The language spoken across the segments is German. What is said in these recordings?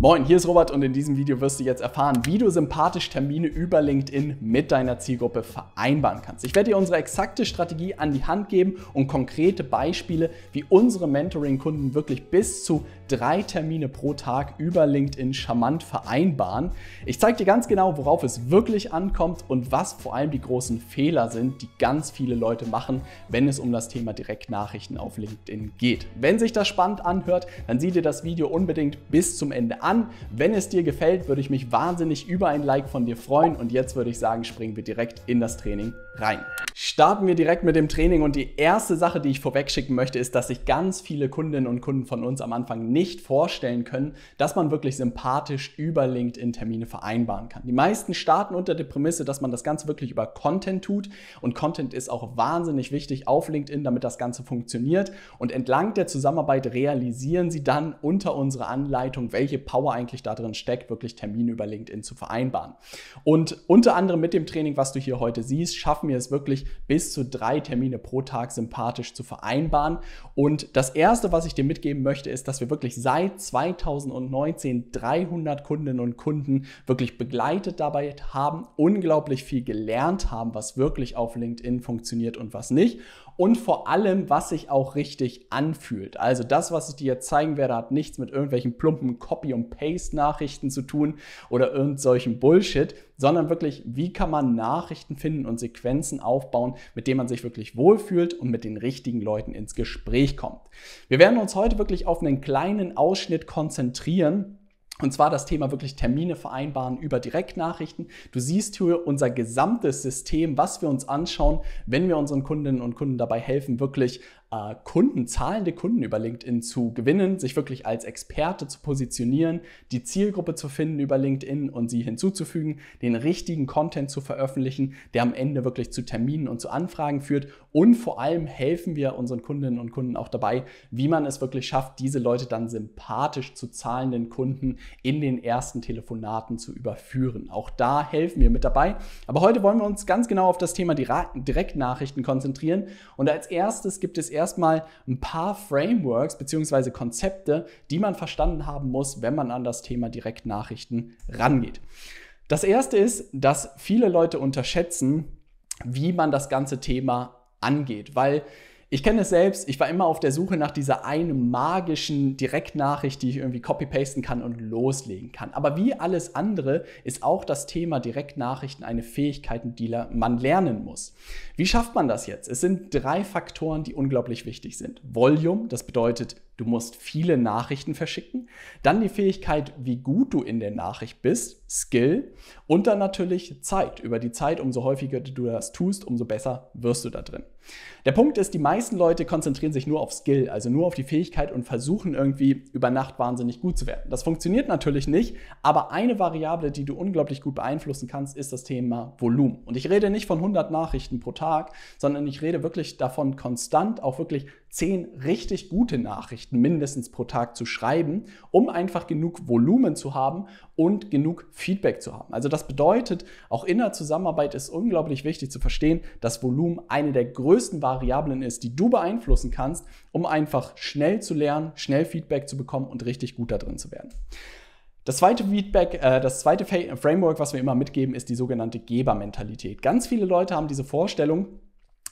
Moin, hier ist Robert und in diesem Video wirst du jetzt erfahren, wie du sympathisch Termine über LinkedIn mit deiner Zielgruppe vereinbaren kannst. Ich werde dir unsere exakte Strategie an die Hand geben und konkrete Beispiele, wie unsere Mentoring-Kunden wirklich bis zu drei Termine pro Tag über LinkedIn charmant vereinbaren. Ich zeige dir ganz genau, worauf es wirklich ankommt und was vor allem die großen Fehler sind, die ganz viele Leute machen, wenn es um das Thema Direktnachrichten auf LinkedIn geht. Wenn sich das spannend anhört, dann sieh dir das Video unbedingt bis zum Ende an an. Wenn es dir gefällt, würde ich mich wahnsinnig über ein Like von dir freuen. Und jetzt würde ich sagen, springen wir direkt in das Training rein. Starten wir direkt mit dem Training und die erste Sache, die ich vorweg schicken möchte, ist, dass sich ganz viele Kundinnen und Kunden von uns am Anfang nicht vorstellen können, dass man wirklich sympathisch über LinkedIn Termine vereinbaren kann. Die meisten starten unter der Prämisse, dass man das Ganze wirklich über Content tut und Content ist auch wahnsinnig wichtig auf LinkedIn, damit das Ganze funktioniert und entlang der Zusammenarbeit realisieren sie dann unter unserer Anleitung, welche Power eigentlich da drin steckt, wirklich Termine über LinkedIn zu vereinbaren. Und unter anderem mit dem Training, was du hier heute siehst, schaffen wir es wirklich bis zu drei Termine pro Tag sympathisch zu vereinbaren. Und das erste, was ich dir mitgeben möchte, ist, dass wir wirklich seit 2019 300 Kundinnen und Kunden wirklich begleitet dabei haben, unglaublich viel gelernt haben, was wirklich auf LinkedIn funktioniert und was nicht und vor allem, was sich auch richtig anfühlt. Also das, was ich dir jetzt zeigen werde, hat nichts mit irgendwelchen plumpen Copy- und Paste-Nachrichten zu tun oder irgendwelchen Bullshit, sondern wirklich, wie kann man Nachrichten finden und Sequenzen aufbauen, mit denen man sich wirklich wohlfühlt und mit den richtigen Leuten ins Gespräch kommt. Wir werden uns heute wirklich auf einen kleinen Ausschnitt konzentrieren, und zwar das Thema wirklich Termine vereinbaren über Direktnachrichten. Du siehst hier unser gesamtes System, was wir uns anschauen, wenn wir unseren Kundinnen und Kunden dabei helfen, wirklich äh, Kunden, zahlende Kunden über LinkedIn zu gewinnen, sich wirklich als Experte zu positionieren, die Zielgruppe zu finden über LinkedIn und sie hinzuzufügen, den richtigen Content zu veröffentlichen, der am Ende wirklich zu Terminen und zu Anfragen führt. Und vor allem helfen wir unseren Kundinnen und Kunden auch dabei, wie man es wirklich schafft, diese Leute dann sympathisch zu zahlenden Kunden in den ersten Telefonaten zu überführen. Auch da helfen wir mit dabei. Aber heute wollen wir uns ganz genau auf das Thema Direktnachrichten konzentrieren. Und als erstes gibt es erstmal ein paar Frameworks bzw. Konzepte, die man verstanden haben muss, wenn man an das Thema Direktnachrichten rangeht. Das erste ist, dass viele Leute unterschätzen, wie man das ganze Thema angeht, weil ich kenne es selbst, ich war immer auf der Suche nach dieser einen magischen Direktnachricht, die ich irgendwie copy-pasten kann und loslegen kann. Aber wie alles andere ist auch das Thema Direktnachrichten eine Fähigkeit, die man lernen muss. Wie schafft man das jetzt? Es sind drei Faktoren, die unglaublich wichtig sind. Volume, das bedeutet, du musst viele Nachrichten verschicken. Dann die Fähigkeit, wie gut du in der Nachricht bist, Skill. Und dann natürlich Zeit. Über die Zeit, umso häufiger du das tust, umso besser wirst du da drin. Der Punkt ist, die meisten Leute konzentrieren sich nur auf Skill, also nur auf die Fähigkeit und versuchen irgendwie über Nacht wahnsinnig gut zu werden. Das funktioniert natürlich nicht, aber eine Variable, die du unglaublich gut beeinflussen kannst, ist das Thema Volumen. Und ich rede nicht von 100 Nachrichten pro Tag, sondern ich rede wirklich davon, konstant auch wirklich zehn richtig gute Nachrichten mindestens pro Tag zu schreiben, um einfach genug Volumen zu haben und genug Feedback zu haben. Also das bedeutet, auch in der Zusammenarbeit ist unglaublich wichtig zu verstehen, dass Volumen eine der größten Variablen ist, die du beeinflussen kannst, um einfach schnell zu lernen, schnell Feedback zu bekommen und richtig gut da drin zu werden. Das zweite Feedback, äh, das zweite Framework, was wir immer mitgeben, ist die sogenannte Gebermentalität. Ganz viele Leute haben diese Vorstellung,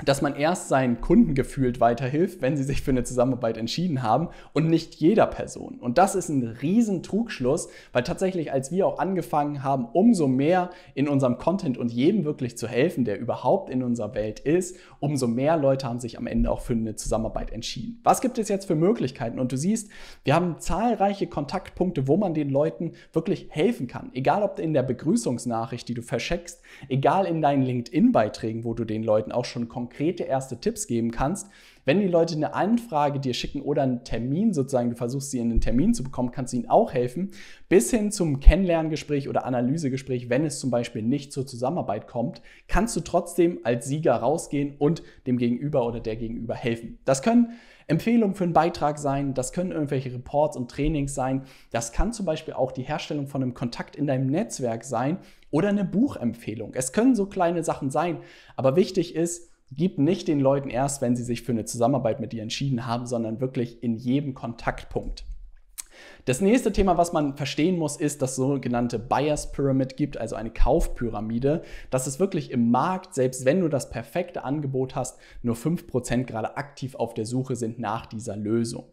dass man erst seinen Kunden gefühlt weiterhilft, wenn sie sich für eine Zusammenarbeit entschieden haben und nicht jeder Person. Und das ist ein riesen Trugschluss, weil tatsächlich, als wir auch angefangen haben, umso mehr in unserem Content und jedem wirklich zu helfen, der überhaupt in unserer Welt ist, umso mehr Leute haben sich am Ende auch für eine Zusammenarbeit entschieden. Was gibt es jetzt für Möglichkeiten? Und du siehst, wir haben zahlreiche Kontaktpunkte, wo man den Leuten wirklich helfen kann. Egal ob in der Begrüßungsnachricht, die du verscheckst, egal in deinen LinkedIn-Beiträgen, wo du den Leuten auch schon konkret konkrete erste Tipps geben kannst. Wenn die Leute eine Anfrage dir schicken oder einen Termin sozusagen, du versuchst sie in einen Termin zu bekommen, kannst du ihnen auch helfen, bis hin zum Kennenlerngespräch oder Analysegespräch, wenn es zum Beispiel nicht zur Zusammenarbeit kommt, kannst du trotzdem als Sieger rausgehen und dem Gegenüber oder der Gegenüber helfen. Das können Empfehlungen für einen Beitrag sein, das können irgendwelche Reports und Trainings sein, das kann zum Beispiel auch die Herstellung von einem Kontakt in deinem Netzwerk sein oder eine Buchempfehlung. Es können so kleine Sachen sein, aber wichtig ist, Gib nicht den Leuten erst, wenn sie sich für eine Zusammenarbeit mit dir entschieden haben, sondern wirklich in jedem Kontaktpunkt. Das nächste Thema, was man verstehen muss, ist, dass es sogenannte Buyers Pyramid gibt, also eine Kaufpyramide. Das ist wirklich im Markt, selbst wenn du das perfekte Angebot hast, nur 5% gerade aktiv auf der Suche sind nach dieser Lösung.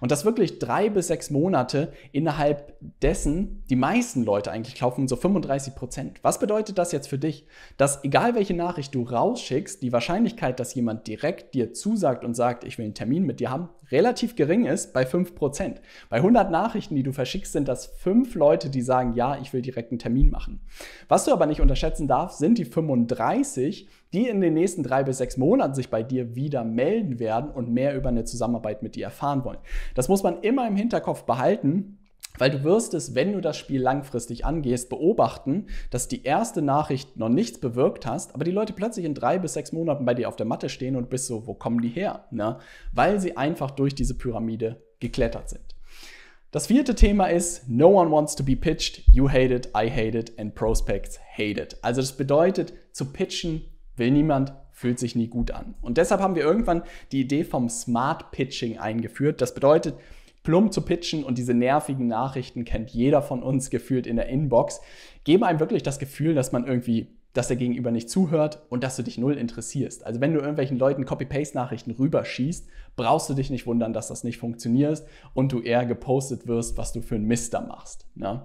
Und das wirklich drei bis sechs Monate innerhalb dessen die meisten Leute eigentlich kaufen so 35 Prozent. Was bedeutet das jetzt für dich? Dass egal welche Nachricht du rausschickst, die Wahrscheinlichkeit, dass jemand direkt dir zusagt und sagt, ich will einen Termin mit dir haben, relativ gering ist bei 5 Prozent. Bei 100 Nachrichten, die du verschickst, sind das fünf Leute, die sagen, ja, ich will direkt einen Termin machen. Was du aber nicht unterschätzen darfst, sind die 35, die in den nächsten drei bis sechs Monaten sich bei dir wieder melden werden und mehr über eine Zusammenarbeit mit dir erfahren wollen. Das muss man immer im Hinterkopf behalten. Weil du wirst es, wenn du das Spiel langfristig angehst, beobachten, dass die erste Nachricht noch nichts bewirkt hast, aber die Leute plötzlich in drei bis sechs Monaten bei dir auf der Matte stehen und bist so, wo kommen die her? Ne? Weil sie einfach durch diese Pyramide geklettert sind. Das vierte Thema ist, no one wants to be pitched, you hate it, I hate it and prospects hate it. Also das bedeutet, zu pitchen will niemand, fühlt sich nie gut an. Und deshalb haben wir irgendwann die Idee vom Smart Pitching eingeführt. Das bedeutet, plump zu pitchen und diese nervigen Nachrichten kennt jeder von uns gefühlt in der Inbox, geben einem wirklich das Gefühl, dass man irgendwie dass der Gegenüber nicht zuhört und dass du dich null interessierst. Also wenn du irgendwelchen Leuten Copy-Paste-Nachrichten rüberschießt, brauchst du dich nicht wundern, dass das nicht funktioniert und du eher gepostet wirst, was du für ein Mister machst. Ne?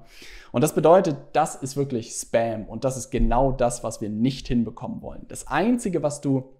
Und das bedeutet, das ist wirklich Spam und das ist genau das, was wir nicht hinbekommen wollen. Das Einzige, was du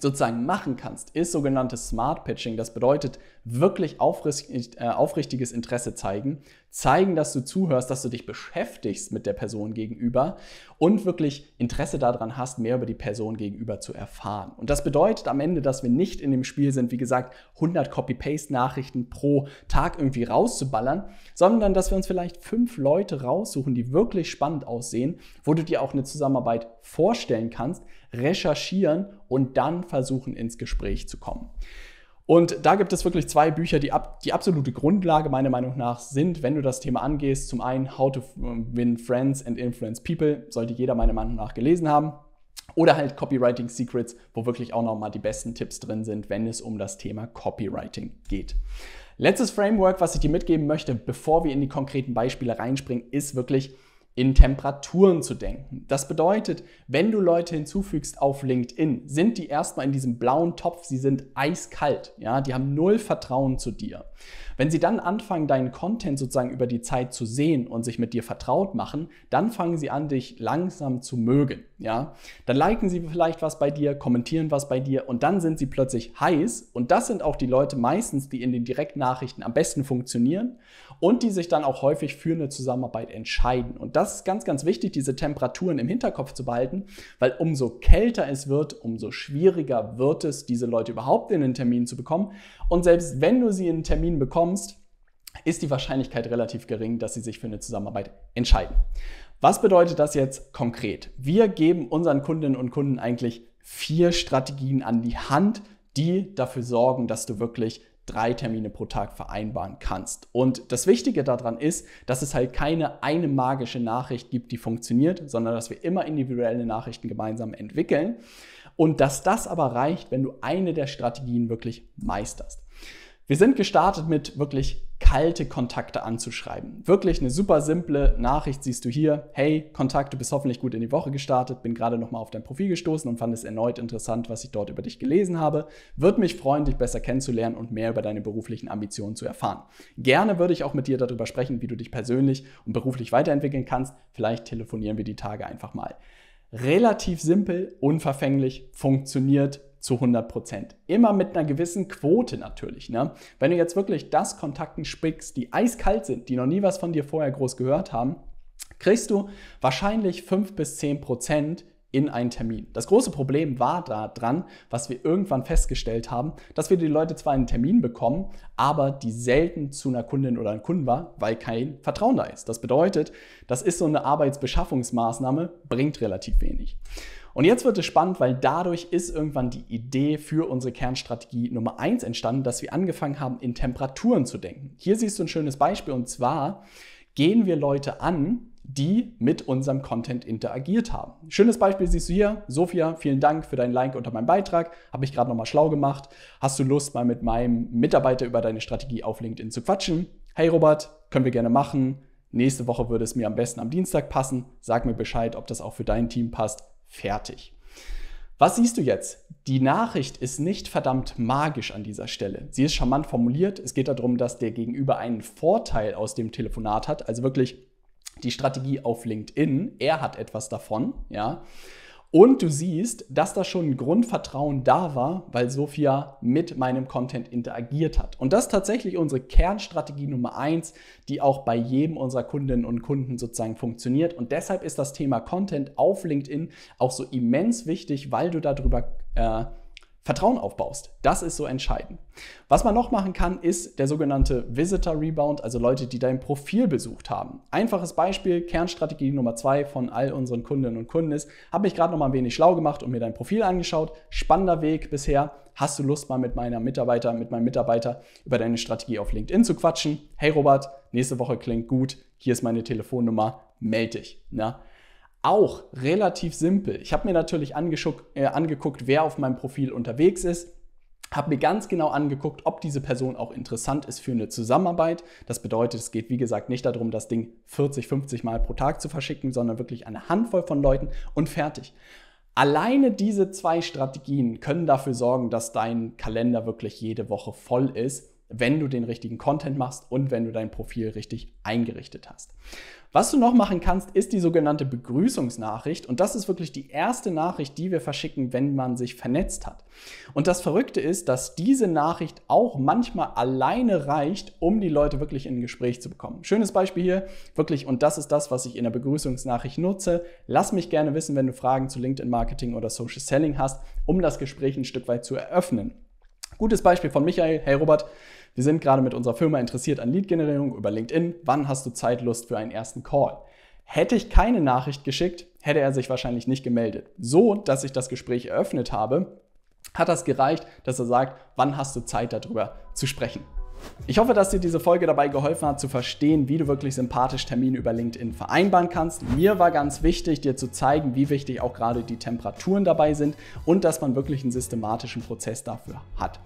sozusagen machen kannst, ist sogenanntes Smart Pitching. Das bedeutet wirklich äh, aufrichtiges Interesse zeigen, zeigen, dass du zuhörst, dass du dich beschäftigst mit der Person gegenüber und wirklich Interesse daran hast, mehr über die Person gegenüber zu erfahren. Und das bedeutet am Ende, dass wir nicht in dem Spiel sind, wie gesagt, 100 Copy-Paste-Nachrichten pro Tag irgendwie rauszuballern, sondern dass wir uns vielleicht fünf Leute raussuchen, die wirklich spannend aussehen, wo du dir auch eine Zusammenarbeit vorstellen kannst, recherchieren und dann versuchen ins Gespräch zu kommen. Und da gibt es wirklich zwei Bücher, die ab, die absolute Grundlage meiner Meinung nach sind, wenn du das Thema angehst. Zum einen How to Win Friends and Influence People, sollte jeder meiner Meinung nach gelesen haben. Oder halt Copywriting Secrets, wo wirklich auch nochmal die besten Tipps drin sind, wenn es um das Thema Copywriting geht. Letztes Framework, was ich dir mitgeben möchte, bevor wir in die konkreten Beispiele reinspringen, ist wirklich in Temperaturen zu denken. Das bedeutet, wenn du Leute hinzufügst auf LinkedIn, sind die erstmal in diesem blauen Topf, sie sind eiskalt, ja, die haben null Vertrauen zu dir. Wenn sie dann anfangen, deinen Content sozusagen über die Zeit zu sehen und sich mit dir vertraut machen, dann fangen sie an, dich langsam zu mögen, ja. Dann liken sie vielleicht was bei dir, kommentieren was bei dir und dann sind sie plötzlich heiß und das sind auch die Leute meistens, die in den Direktnachrichten am besten funktionieren und die sich dann auch häufig für eine Zusammenarbeit entscheiden. Und das ist ganz, ganz wichtig, diese Temperaturen im Hinterkopf zu behalten, weil umso kälter es wird, umso schwieriger wird es, diese Leute überhaupt in den Termin zu bekommen. Und selbst wenn du sie in einen Termin bekommst, ist die Wahrscheinlichkeit relativ gering, dass sie sich für eine Zusammenarbeit entscheiden. Was bedeutet das jetzt konkret? Wir geben unseren Kundinnen und Kunden eigentlich vier Strategien an die Hand, die dafür sorgen, dass du wirklich drei Termine pro Tag vereinbaren kannst. Und das Wichtige daran ist, dass es halt keine eine magische Nachricht gibt, die funktioniert, sondern dass wir immer individuelle Nachrichten gemeinsam entwickeln und dass das aber reicht, wenn du eine der Strategien wirklich meisterst. Wir sind gestartet mit wirklich kalte Kontakte anzuschreiben. Wirklich eine super simple Nachricht siehst du hier. Hey, Kontakt, du bist hoffentlich gut in die Woche gestartet, bin gerade nochmal auf dein Profil gestoßen und fand es erneut interessant, was ich dort über dich gelesen habe. Würde mich freuen, dich besser kennenzulernen und mehr über deine beruflichen Ambitionen zu erfahren. Gerne würde ich auch mit dir darüber sprechen, wie du dich persönlich und beruflich weiterentwickeln kannst. Vielleicht telefonieren wir die Tage einfach mal. Relativ simpel, unverfänglich, funktioniert zu 100 Prozent. Immer mit einer gewissen Quote natürlich. Ne? Wenn du jetzt wirklich das Kontakten spickst, die eiskalt sind, die noch nie was von dir vorher groß gehört haben, kriegst du wahrscheinlich 5 bis 10 Prozent in einen Termin. Das große Problem war da dran, was wir irgendwann festgestellt haben, dass wir die Leute zwar einen Termin bekommen, aber die selten zu einer Kundin oder einem Kunden war, weil kein Vertrauen da ist. Das bedeutet, das ist so eine Arbeitsbeschaffungsmaßnahme, bringt relativ wenig. Und jetzt wird es spannend, weil dadurch ist irgendwann die Idee für unsere Kernstrategie Nummer eins entstanden, dass wir angefangen haben, in Temperaturen zu denken. Hier siehst du ein schönes Beispiel und zwar gehen wir Leute an, die mit unserem Content interagiert haben. Schönes Beispiel siehst du hier. Sophia, vielen Dank für deinen Like unter meinem Beitrag. Habe ich gerade nochmal schlau gemacht. Hast du Lust, mal mit meinem Mitarbeiter über deine Strategie auf LinkedIn zu quatschen? hey Robert, können wir gerne machen. Nächste Woche würde es mir am besten am Dienstag passen. Sag mir Bescheid, ob das auch für dein Team passt. Fertig. Was siehst du jetzt? Die Nachricht ist nicht verdammt magisch an dieser Stelle. Sie ist charmant formuliert. Es geht darum, dass der Gegenüber einen Vorteil aus dem Telefonat hat, also wirklich die Strategie auf LinkedIn. Er hat etwas davon, ja. Und du siehst, dass da schon ein Grundvertrauen da war, weil Sophia mit meinem Content interagiert hat. Und das ist tatsächlich unsere Kernstrategie Nummer eins, die auch bei jedem unserer Kundinnen und Kunden sozusagen funktioniert. Und deshalb ist das Thema Content auf LinkedIn auch so immens wichtig, weil du darüber äh, Vertrauen aufbaust. Das ist so entscheidend. Was man noch machen kann, ist der sogenannte Visitor Rebound, also Leute, die dein Profil besucht haben. Einfaches Beispiel, Kernstrategie Nummer zwei von all unseren Kundinnen und Kunden ist, habe mich gerade noch mal ein wenig schlau gemacht und mir dein Profil angeschaut. Spannender Weg bisher. Hast du Lust mal mit meiner Mitarbeiter, mit meinem Mitarbeiter über deine Strategie auf LinkedIn zu quatschen? Hey Robert, nächste Woche klingt gut. Hier ist meine Telefonnummer. Meld dich. Na? Auch relativ simpel. Ich habe mir natürlich äh, angeguckt, wer auf meinem Profil unterwegs ist. Habe mir ganz genau angeguckt, ob diese Person auch interessant ist für eine Zusammenarbeit. Das bedeutet, es geht wie gesagt nicht darum, das Ding 40, 50 Mal pro Tag zu verschicken, sondern wirklich eine Handvoll von Leuten und fertig. Alleine diese zwei Strategien können dafür sorgen, dass dein Kalender wirklich jede Woche voll ist wenn du den richtigen Content machst und wenn du dein Profil richtig eingerichtet hast. Was du noch machen kannst, ist die sogenannte Begrüßungsnachricht. Und das ist wirklich die erste Nachricht, die wir verschicken, wenn man sich vernetzt hat. Und das Verrückte ist, dass diese Nachricht auch manchmal alleine reicht, um die Leute wirklich in ein Gespräch zu bekommen. Schönes Beispiel hier, wirklich, und das ist das, was ich in der Begrüßungsnachricht nutze. Lass mich gerne wissen, wenn du Fragen zu LinkedIn Marketing oder Social Selling hast, um das Gespräch ein Stück weit zu eröffnen. Gutes Beispiel von Michael. Hey Robert, wir sind gerade mit unserer Firma interessiert an Lead-Generierung über LinkedIn. Wann hast du Zeit, Lust für einen ersten Call? Hätte ich keine Nachricht geschickt, hätte er sich wahrscheinlich nicht gemeldet. So, dass ich das Gespräch eröffnet habe, hat das gereicht, dass er sagt, wann hast du Zeit darüber zu sprechen. Ich hoffe, dass dir diese Folge dabei geholfen hat, zu verstehen, wie du wirklich sympathisch Termine über LinkedIn vereinbaren kannst. Mir war ganz wichtig, dir zu zeigen, wie wichtig auch gerade die Temperaturen dabei sind und dass man wirklich einen systematischen Prozess dafür hat.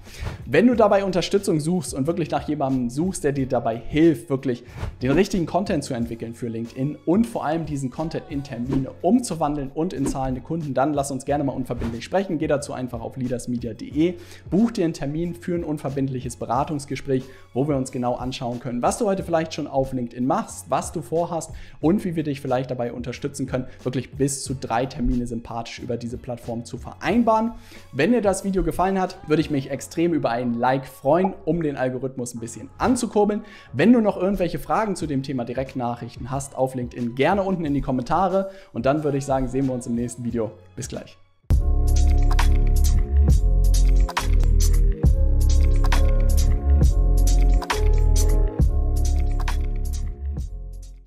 Wenn du dabei Unterstützung suchst und wirklich nach jemandem suchst, der dir dabei hilft, wirklich den richtigen Content zu entwickeln für LinkedIn und vor allem diesen Content in Termine umzuwandeln und in zahlende Kunden, dann lass uns gerne mal unverbindlich sprechen. Geh dazu einfach auf leadersmedia.de, buch dir einen Termin für ein unverbindliches Beratungsgespräch wo wir uns genau anschauen können, was du heute vielleicht schon auf LinkedIn machst, was du vorhast und wie wir dich vielleicht dabei unterstützen können, wirklich bis zu drei Termine sympathisch über diese Plattform zu vereinbaren. Wenn dir das Video gefallen hat, würde ich mich extrem über ein Like freuen, um den Algorithmus ein bisschen anzukurbeln. Wenn du noch irgendwelche Fragen zu dem Thema Direktnachrichten hast auf LinkedIn, gerne unten in die Kommentare und dann würde ich sagen, sehen wir uns im nächsten Video. Bis gleich.